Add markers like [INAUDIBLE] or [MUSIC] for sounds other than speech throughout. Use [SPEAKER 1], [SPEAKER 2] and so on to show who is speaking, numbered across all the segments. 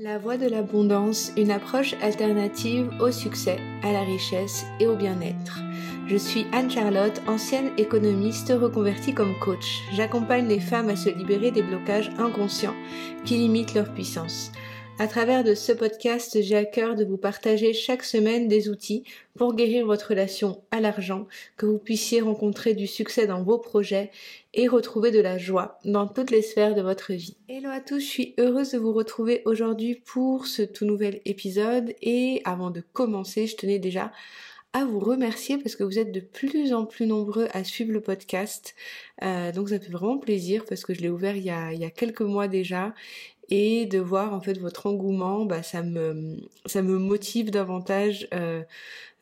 [SPEAKER 1] La voie de l'abondance, une approche alternative au succès, à la richesse et au bien-être. Je suis Anne-Charlotte, ancienne économiste reconvertie comme coach. J'accompagne les femmes à se libérer des blocages inconscients qui limitent leur puissance. À travers de ce podcast, j'ai à cœur de vous partager chaque semaine des outils pour guérir votre relation à l'argent, que vous puissiez rencontrer du succès dans vos projets et retrouver de la joie dans toutes les sphères de votre vie. Hello à tous, je suis heureuse de vous retrouver aujourd'hui pour ce tout nouvel épisode et avant de commencer, je tenais déjà vous remercier parce que vous êtes de plus en plus nombreux à suivre le podcast. Euh, donc ça fait vraiment plaisir parce que je l'ai ouvert il y, a, il y a quelques mois déjà et de voir en fait votre engouement, bah, ça me ça me motive davantage euh,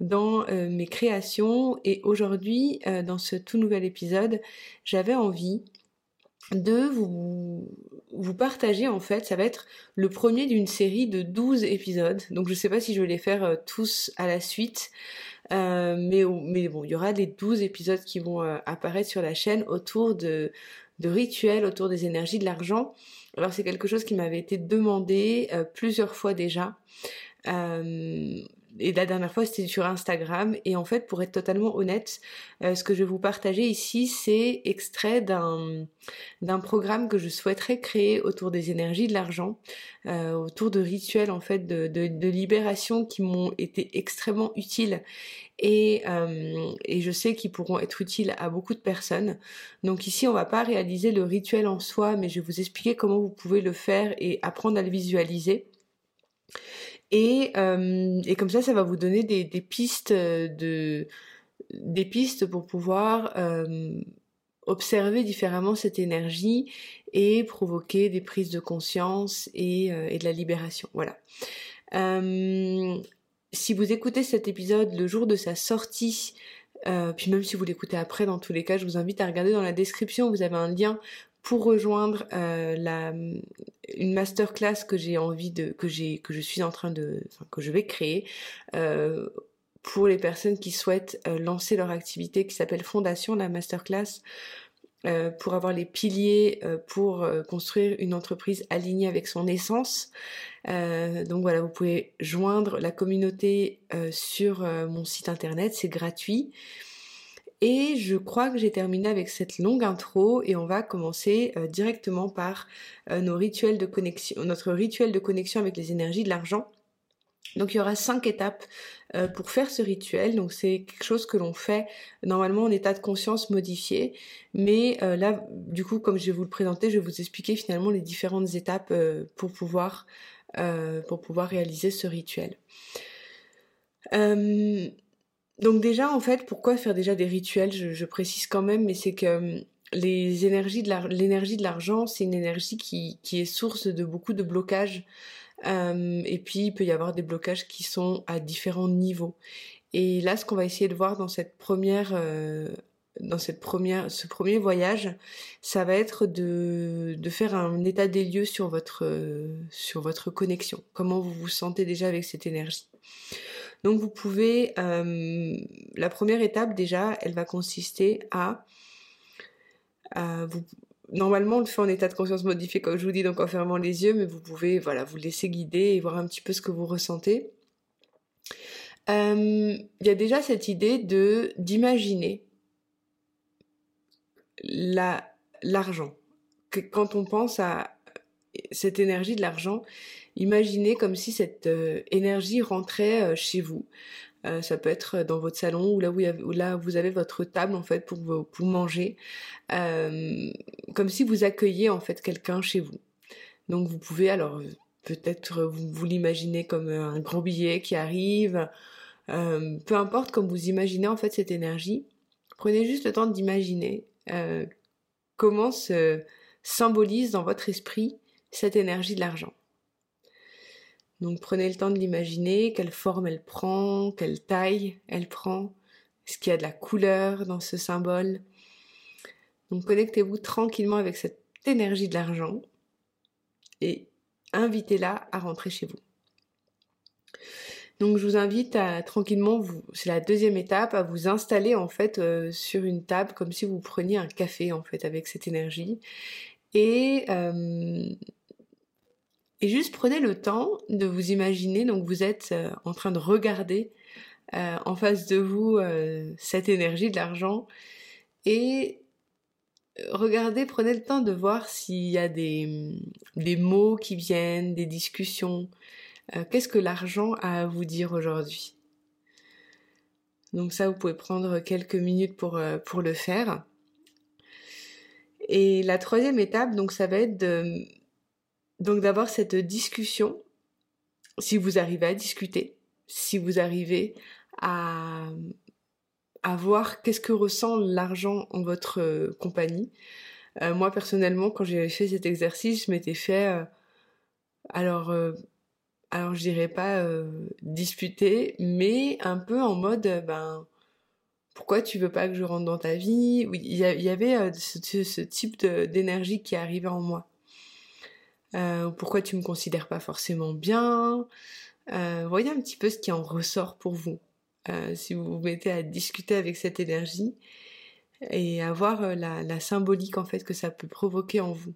[SPEAKER 1] dans euh, mes créations. Et aujourd'hui, dans ce tout nouvel épisode, j'avais envie de vous, vous partager en fait, ça va être le premier d'une série de 12 épisodes. Donc je sais pas si je vais les faire tous à la suite. mais, mais bon, il y aura les 12 épisodes qui vont apparaître sur la chaîne autour de, de rituels, autour des énergies de l'argent. Alors c'est quelque chose qui m'avait été demandé euh, plusieurs fois déjà. Et la dernière fois c'était sur Instagram et en fait pour être totalement honnête euh, ce que je vais vous partager ici c'est extrait d'un d'un programme que je souhaiterais créer autour des énergies de l'argent euh, autour de rituels en fait de, de, de libération qui m'ont été extrêmement utiles et, euh, et je sais qu'ils pourront être utiles à beaucoup de personnes. Donc ici, on va pas réaliser le rituel en soi, mais je vais vous expliquer comment vous pouvez le faire et apprendre à le visualiser. Et, euh, et comme ça, ça va vous donner des, pistes de des pistes pour pouvoir euh, observer différemment cette énergie et provoquer des prises de conscience et, euh, de la libération. Voilà. Euh, si vous écoutez cet épisode le jour de sa sortie, euh, puis même si vous l'écoutez après, dans tous les cas, je vous invite à regarder dans la description, vous avez un lien pour rejoindre euh, la, une masterclass que j'ai envie de que j'ai que je suis en train de enfin, que je vais créer euh, pour les personnes qui souhaitent euh, lancer leur activité qui s'appelle Fondation la masterclass pour avoir les piliers pour construire une entreprise alignée avec son essence. donc voilà, vous pouvez joindre la communauté sur mon site internet, c'est gratuit. Et je crois que j'ai terminé avec cette longue intro et on va commencer euh, directement par euh, notre rituel de connexion avec les énergies de l'argent. Donc il y aura cinq étapes euh, pour faire ce rituel. Donc c'est quelque chose que l'on fait normalement en état de conscience modifié. Mais là, du coup, comme je vais vous le présenter, je vais vous expliquer finalement les différentes étapes pour pouvoir pour pouvoir réaliser ce rituel. Donc déjà, en fait, pourquoi faire déjà des rituels? Je, précise quand même, mais c'est que les énergies de l'énergie de l'argent, c'est une énergie qui, est source de beaucoup de blocages. Hum, et puis, il peut y avoir des blocages qui sont à différents niveaux. Et là, ce qu'on va essayer de voir dans cette première... Euh, dans ce premier voyage, ça va être de, de faire un état des lieux sur votre, sur votre connexion. Comment vous vous sentez déjà avec cette énergie? Donc vous pouvez, euh, la première étape déjà, elle va consister à, vous, normalement on le fait en état de conscience modifié comme je vous dis, donc en fermant les yeux, mais vous pouvez voilà vous laisser guider et voir un petit peu ce que vous ressentez. Euh, il y a déjà cette idée de d'imaginer la l'argent. Quand on pense à cette énergie de l'argent, Imaginez comme si cette euh, énergie rentrait euh, chez vous. Euh, ça peut être dans votre salon ou là où, là vous avez votre table en fait pour, pour manger, comme si vous accueilliez en fait quelqu'un chez vous. Donc vous pouvez alors peut-être vous, vous l'imaginez comme un grand billet qui arrive, peu importe comme vous imaginez en fait cette énergie. Prenez juste le temps d'imaginer comment se symbolise dans votre esprit cette énergie de l'argent. Donc prenez le temps de l'imaginer, quelle forme elle prend, quelle taille elle prend, est-ce qu'il y a de la couleur dans ce symbole. Donc connectez-vous tranquillement avec cette énergie de l'argent et invitez-la à rentrer chez vous. Donc je vous invite à tranquillement, c'est la deuxième étape, à vous installer en fait euh, sur une table comme si vous preniez un café en fait avec cette énergie et euh, Et juste prenez le temps de vous imaginer, donc vous êtes euh, en train de regarder euh, en face de vous cette énergie de l'argent et regardez, prenez le temps de voir s'il y a des, des mots qui viennent, des discussions. Qu'est-ce que l'argent a à vous dire aujourd'hui? Donc ça, vous pouvez prendre quelques minutes pour, pour le faire. Et la troisième étape, donc ça va être de donc d'avoir cette discussion, si vous arrivez à discuter, si vous arrivez à, à voir qu'est-ce que ressent l'argent en votre euh, compagnie. Euh, moi personnellement, quand j'ai fait cet exercice, je m'étais fait, euh, alors, alors je dirais pas disputer, mais un peu en mode, ben, pourquoi tu veux pas que je rentre dans ta vie? Il y, avait ce, ce, type d'énergie qui arrivait en moi. Euh, pourquoi tu me considères pas forcément bien? Euh, voyez un petit peu ce qui en ressort pour vous. Euh, si vous vous mettez à discuter avec cette énergie et à voir la, la, symbolique en fait que ça peut provoquer en vous.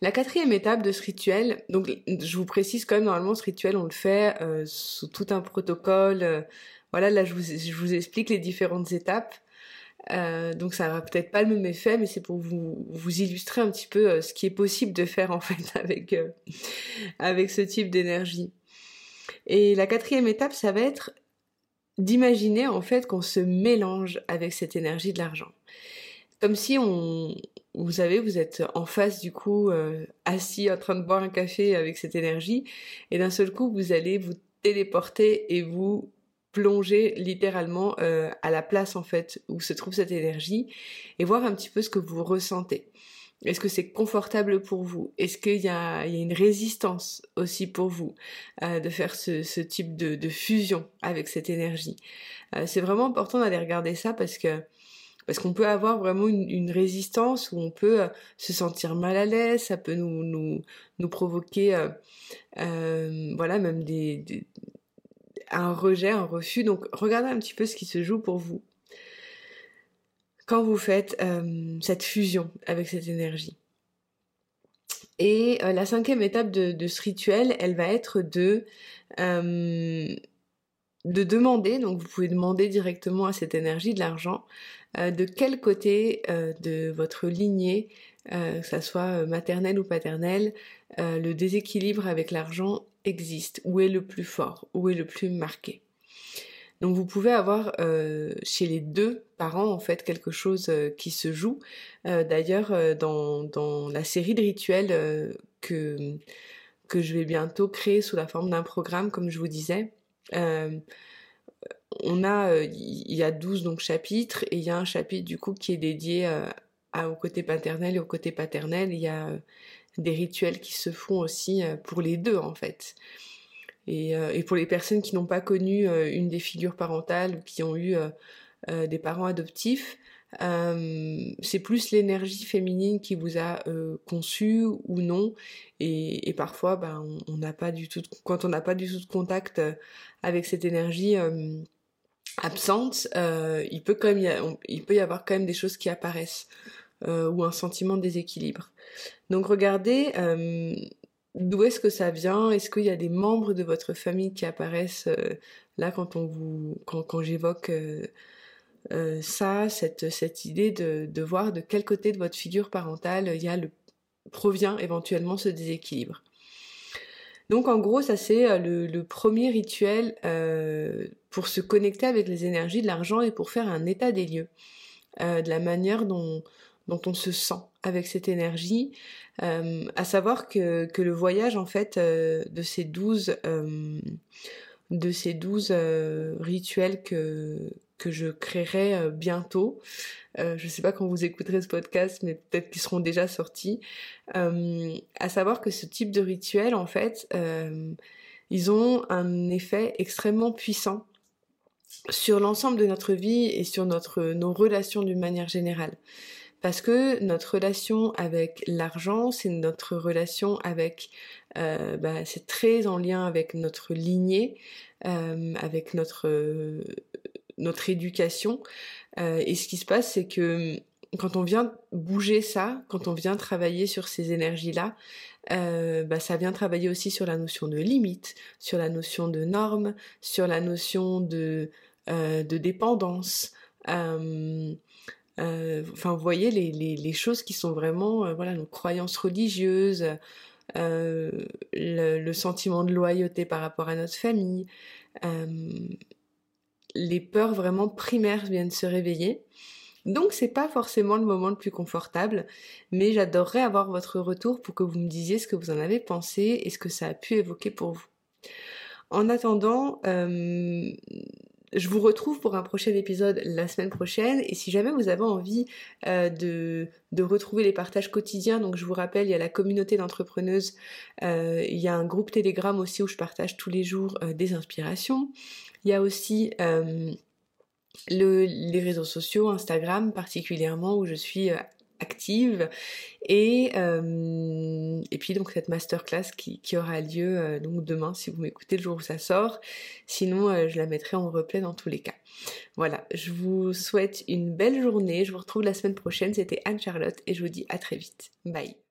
[SPEAKER 1] La quatrième étape de ce rituel, donc je vous précise quand même normalement ce rituel on le fait sous tout un protocole. Voilà, là je vous, explique les différentes étapes. Euh, donc ça n'aura peut-être pas le même effet, mais c'est pour vous, illustrer un petit peu euh, ce qui est possible de faire en fait [LAUGHS] avec, euh, avec ce type d'énergie. Et la quatrième étape, ça va être d'imaginer en fait qu'on se mélange avec cette énergie de l'argent. Comme si on, vous savez, vous êtes en face du coup assis en train de boire un café avec cette énergie, et d'un seul coup vous allez vous téléporter et vous plonger littéralement euh, à la place en fait où se trouve cette énergie et voir un petit peu ce que vous ressentez. Est-ce que c'est confortable pour vous? Est-ce qu'il y y a une résistance aussi pour vous euh, de faire ce, ce type de, de, fusion avec cette énergie? Euh, C'est vraiment important d'aller regarder ça parce que parce qu'on peut avoir vraiment une, résistance où on peut se sentir mal à l'aise, ça peut nous nous, nous provoquer voilà même des, un rejet, un refus. Donc regardez un petit peu ce qui se joue pour vous quand vous faites euh, cette fusion avec cette énergie. Et euh, la cinquième étape de, ce rituel, elle va être euh, de demander, donc vous pouvez demander directement à cette énergie de l'argent, de quel côté de votre lignée, que ça soit maternelle ou paternelle, le déséquilibre avec l'argent existe, où est le plus fort, où est le plus marqué? Donc vous pouvez avoir euh, chez les deux parents en fait quelque chose euh, qui se joue. Euh, d'ailleurs dans, dans, la série de rituels que, que je vais bientôt créer sous la forme d'un programme comme je vous disais, on a il y a 12 donc chapitres et il y a un chapitre du coup qui est dédié au côté paternel et au côté paternel. Il y a des rituels qui se font aussi euh, pour les deux en fait. Et, euh, et pour les personnes qui n'ont pas connu euh, une des figures parentales ou qui ont eu des parents adoptifs, c'est plus l'énergie féminine qui vous a conçu ou non. Et, et parfois, ben, on n'a pas du tout, quand on n'a pas du tout de contact avec cette énergie absente, il peut quand même, y avoir quand même des choses qui apparaissent ou un sentiment de déséquilibre. Donc regardez euh, d'où est-ce que ça vient? Est-ce qu'il y a des membres de votre famille qui apparaissent euh, là quand on vous, quand, quand j'évoque euh, ça, cette, cette idée de, voir de quel côté de votre figure parentale y a le provient éventuellement ce déséquilibre. Donc en gros, ça c'est le, premier rituel pour se connecter avec les énergies de l'argent et pour faire un état des lieux de la manière dont, on se sent avec cette énergie, euh, à savoir que, que, le voyage en fait euh, de ces douze euh, de ces douze rituels que que je créerai bientôt. je ne sais pas quand vous écouterez ce podcast, mais peut-être qu'ils seront déjà sortis. à savoir que ce type de rituel, en fait, ils ont un effet extrêmement puissant sur l'ensemble de notre vie et sur notre nos relations d'une manière générale parce que notre relation avec l'argent, c'est notre relation avec, euh, bah, c'est très en lien avec notre lignée, euh, avec notre notre éducation. Euh, et ce qui se passe, c'est que quand on vient bouger ça, quand on vient travailler sur ces énergies-là, euh, bah, ça vient travailler aussi sur la notion de limite, sur la notion de norme, sur la notion de, euh, de dépendance. Euh, enfin, vous voyez les, les, choses qui sont vraiment, voilà, nos croyances religieuses, le, sentiment de loyauté par rapport à notre famille, les peurs vraiment primaires viennent se réveiller. Donc c'est pas forcément le moment le plus confortable, mais j'adorerais avoir votre retour pour que vous me disiez ce que vous en avez pensé et ce que ça a pu évoquer pour vous. En attendant, euh, je vous retrouve pour un prochain épisode la semaine prochaine. Et si jamais vous avez envie euh, de, de, retrouver les partages quotidiens, donc je vous rappelle, il y a la communauté d'entrepreneuses, euh, il y a un groupe Telegram aussi où je partage tous les jours des inspirations, il y a aussi les réseaux sociaux, Instagram particulièrement, où je suis euh, active. Et euh, et puis donc cette masterclass qui, aura lieu euh, donc demain si vous m'écoutez le jour où ça sort. Sinon je la mettrai en replay dans tous les cas. Voilà. Je vous souhaite une belle journée. Je vous retrouve la semaine prochaine. C'était Anne Charlotte et je vous dis à très vite. Bye